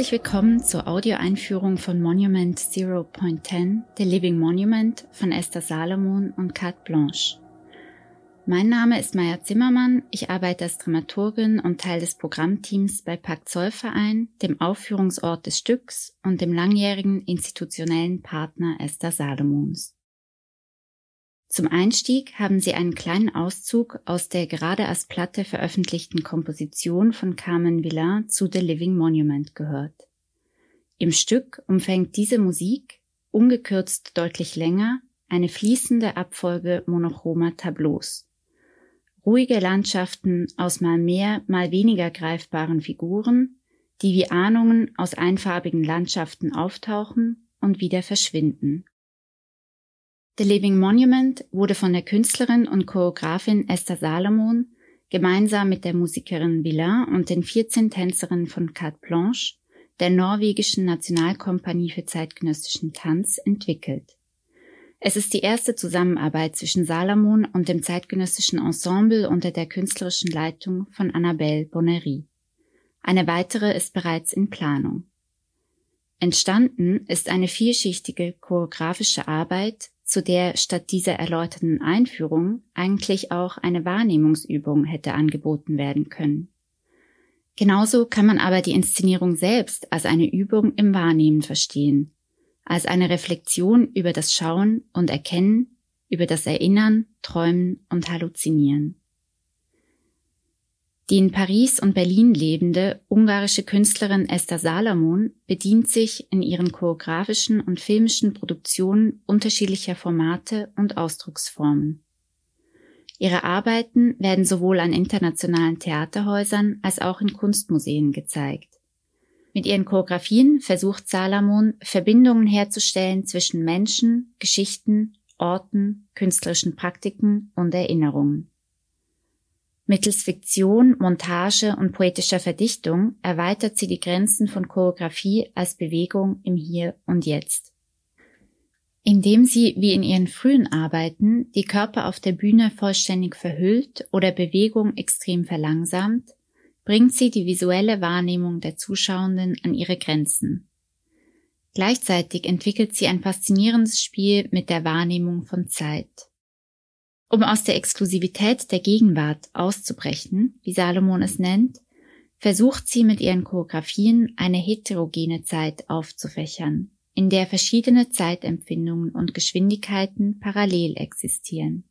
Herzlich willkommen zur Audioeinführung von Monument 0.10, The Living Monument von Esther Salomon und Carte Blanche. Mein Name ist Maya Zimmermann, ich arbeite als Dramaturgin und Teil des Programmteams bei Pakt Zollverein, dem Aufführungsort des Stücks und dem langjährigen institutionellen Partner Esther Salomons. Zum Einstieg haben Sie einen kleinen Auszug aus der gerade als Platte veröffentlichten Komposition von Carmen Villain zu The Living Monument gehört. Im Stück umfängt diese Musik, ungekürzt deutlich länger, eine fließende Abfolge monochromer Tableaus. Ruhige Landschaften aus mal mehr, mal weniger greifbaren Figuren, die wie Ahnungen aus einfarbigen Landschaften auftauchen und wieder verschwinden. The Living Monument wurde von der Künstlerin und Choreografin Esther Salomon gemeinsam mit der Musikerin Villain und den 14 Tänzerinnen von Carte Blanche, der norwegischen Nationalkompanie für zeitgenössischen Tanz, entwickelt. Es ist die erste Zusammenarbeit zwischen Salomon und dem zeitgenössischen Ensemble unter der künstlerischen Leitung von Annabelle Bonnery. Eine weitere ist bereits in Planung. Entstanden ist eine vielschichtige choreografische Arbeit, zu der statt dieser erläuterten Einführung eigentlich auch eine Wahrnehmungsübung hätte angeboten werden können. Genauso kann man aber die Inszenierung selbst als eine Übung im Wahrnehmen verstehen, als eine Reflexion über das Schauen und Erkennen, über das Erinnern, Träumen und Halluzinieren. Die in Paris und Berlin lebende ungarische Künstlerin Esther Salomon bedient sich in ihren choreografischen und filmischen Produktionen unterschiedlicher Formate und Ausdrucksformen. Ihre Arbeiten werden sowohl an internationalen Theaterhäusern als auch in Kunstmuseen gezeigt. Mit ihren Choreografien versucht Salomon, Verbindungen herzustellen zwischen Menschen, Geschichten, Orten, künstlerischen Praktiken und Erinnerungen. Mittels Fiktion, Montage und poetischer Verdichtung erweitert sie die Grenzen von Choreografie als Bewegung im Hier und Jetzt. Indem sie, wie in ihren frühen Arbeiten, die Körper auf der Bühne vollständig verhüllt oder Bewegung extrem verlangsamt, bringt sie die visuelle Wahrnehmung der Zuschauenden an ihre Grenzen. Gleichzeitig entwickelt sie ein faszinierendes Spiel mit der Wahrnehmung von Zeit. Um aus der Exklusivität der Gegenwart auszubrechen, wie Salomon es nennt, versucht sie mit ihren Choreografien eine heterogene Zeit aufzufächern, in der verschiedene Zeitempfindungen und Geschwindigkeiten parallel existieren.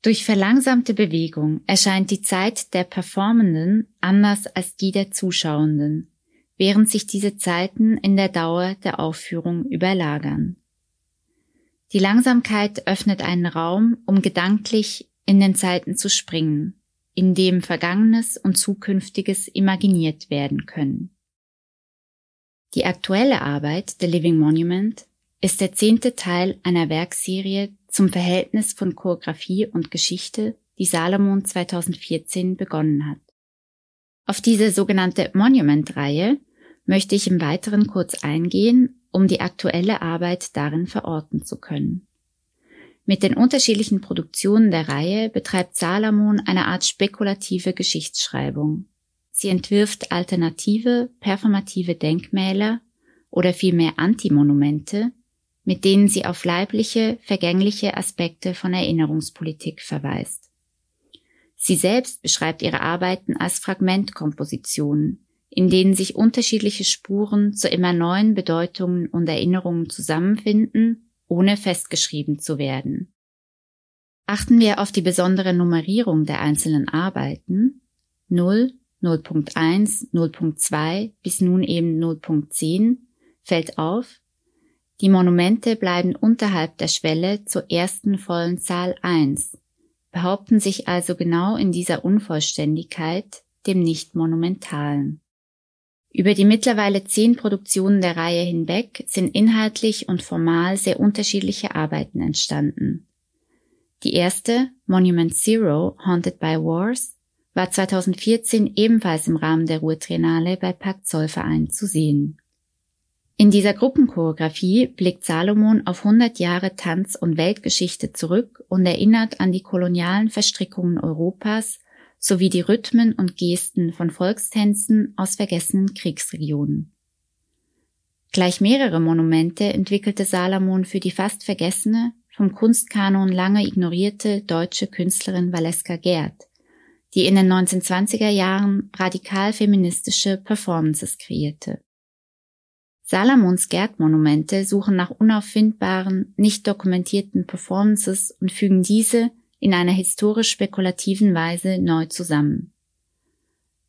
Durch verlangsamte Bewegung erscheint die Zeit der Performenden anders als die der Zuschauenden, während sich diese Zeiten in der Dauer der Aufführung überlagern. Die Langsamkeit öffnet einen Raum, um gedanklich in den Zeiten zu springen, in dem Vergangenes und Zukünftiges imaginiert werden können. Die aktuelle Arbeit The Living Monument ist der zehnte Teil einer Werkserie zum Verhältnis von Choreografie und Geschichte, die Salomon 2014 begonnen hat. Auf diese sogenannte Monument-Reihe möchte ich im Weiteren kurz eingehen um die aktuelle Arbeit darin verorten zu können. Mit den unterschiedlichen Produktionen der Reihe betreibt Salomon eine Art spekulative Geschichtsschreibung. Sie entwirft alternative, performative Denkmäler oder vielmehr Antimonumente, mit denen sie auf leibliche, vergängliche Aspekte von Erinnerungspolitik verweist. Sie selbst beschreibt ihre Arbeiten als Fragmentkompositionen, in denen sich unterschiedliche Spuren zu immer neuen Bedeutungen und Erinnerungen zusammenfinden, ohne festgeschrieben zu werden. Achten wir auf die besondere Nummerierung der einzelnen Arbeiten 0, 0.1, 0.2 bis nun eben 0.10 fällt auf, die Monumente bleiben unterhalb der Schwelle zur ersten vollen Zahl 1, behaupten sich also genau in dieser Unvollständigkeit, dem Nicht-Monumentalen. Über die mittlerweile zehn Produktionen der Reihe hinweg sind inhaltlich und formal sehr unterschiedliche Arbeiten entstanden. Die erste, Monument Zero, Haunted by Wars, war 2014 ebenfalls im Rahmen der Ruhrtriennale bei Pakt Zollverein zu sehen. In dieser Gruppenchoreografie blickt Salomon auf 100 Jahre Tanz- und Weltgeschichte zurück und erinnert an die kolonialen Verstrickungen Europas sowie die Rhythmen und Gesten von Volkstänzen aus vergessenen Kriegsregionen. Gleich mehrere Monumente entwickelte Salomon für die fast vergessene, vom Kunstkanon lange ignorierte deutsche Künstlerin Valeska Gerd, die in den 1920er Jahren radikal feministische Performances kreierte. Salomons Gerd-Monumente suchen nach unauffindbaren, nicht dokumentierten Performances und fügen diese in einer historisch spekulativen Weise neu zusammen.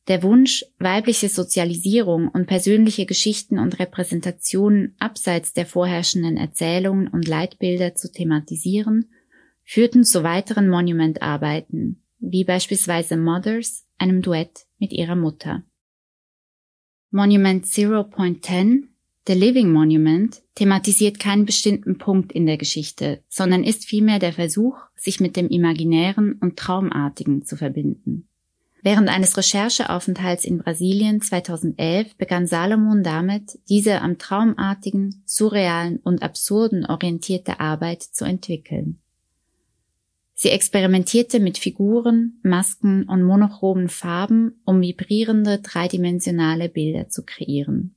Der Wunsch, weibliche Sozialisierung und persönliche Geschichten und Repräsentationen abseits der vorherrschenden Erzählungen und Leitbilder zu thematisieren, führten zu weiteren Monumentarbeiten, wie beispielsweise Mothers, einem Duett mit ihrer Mutter. Monument 0.10, The Living Monument, thematisiert keinen bestimmten Punkt in der Geschichte, sondern ist vielmehr der Versuch, sich mit dem Imaginären und Traumartigen zu verbinden. Während eines Rechercheaufenthalts in Brasilien 2011 begann Salomon damit, diese am Traumartigen, surrealen und absurden orientierte Arbeit zu entwickeln. Sie experimentierte mit Figuren, Masken und monochromen Farben, um vibrierende dreidimensionale Bilder zu kreieren.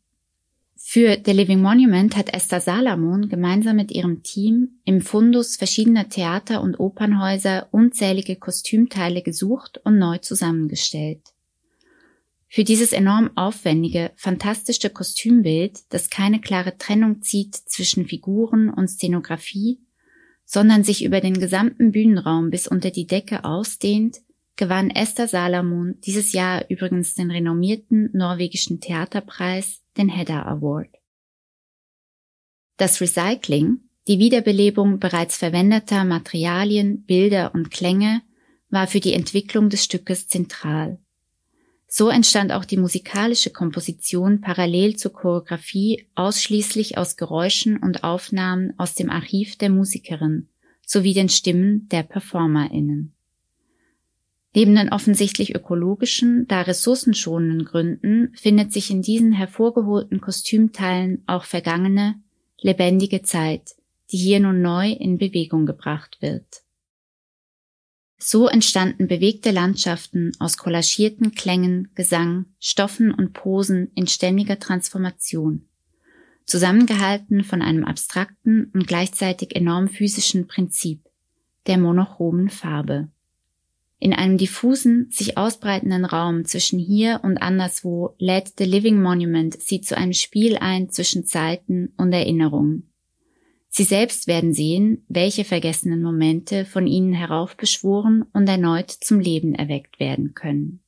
Für The Living Monument hat Esther Salamon gemeinsam mit ihrem Team im Fundus verschiedener Theater und Opernhäuser unzählige Kostümteile gesucht und neu zusammengestellt. Für dieses enorm aufwendige, fantastische Kostümbild, das keine klare Trennung zieht zwischen Figuren und Szenografie, sondern sich über den gesamten Bühnenraum bis unter die Decke ausdehnt, gewann Esther Salamon dieses Jahr übrigens den renommierten norwegischen Theaterpreis, den Hedda Award. Das Recycling, die Wiederbelebung bereits verwendeter Materialien, Bilder und Klänge, war für die Entwicklung des Stückes zentral. So entstand auch die musikalische Komposition parallel zur Choreografie ausschließlich aus Geräuschen und Aufnahmen aus dem Archiv der Musikerin sowie den Stimmen der PerformerInnen. Neben den offensichtlich ökologischen, da ressourcenschonenden Gründen findet sich in diesen hervorgeholten Kostümteilen auch vergangene, lebendige Zeit, die hier nun neu in Bewegung gebracht wird. So entstanden bewegte Landschaften aus kollagierten Klängen, Gesang, Stoffen und Posen in ständiger Transformation, zusammengehalten von einem abstrakten und gleichzeitig enorm physischen Prinzip, der monochromen Farbe. In einem diffusen, sich ausbreitenden Raum zwischen hier und anderswo lädt The Living Monument sie zu einem Spiel ein zwischen Zeiten und Erinnerungen, Sie selbst werden sehen, welche vergessenen Momente von ihnen heraufbeschworen und erneut zum Leben erweckt werden können.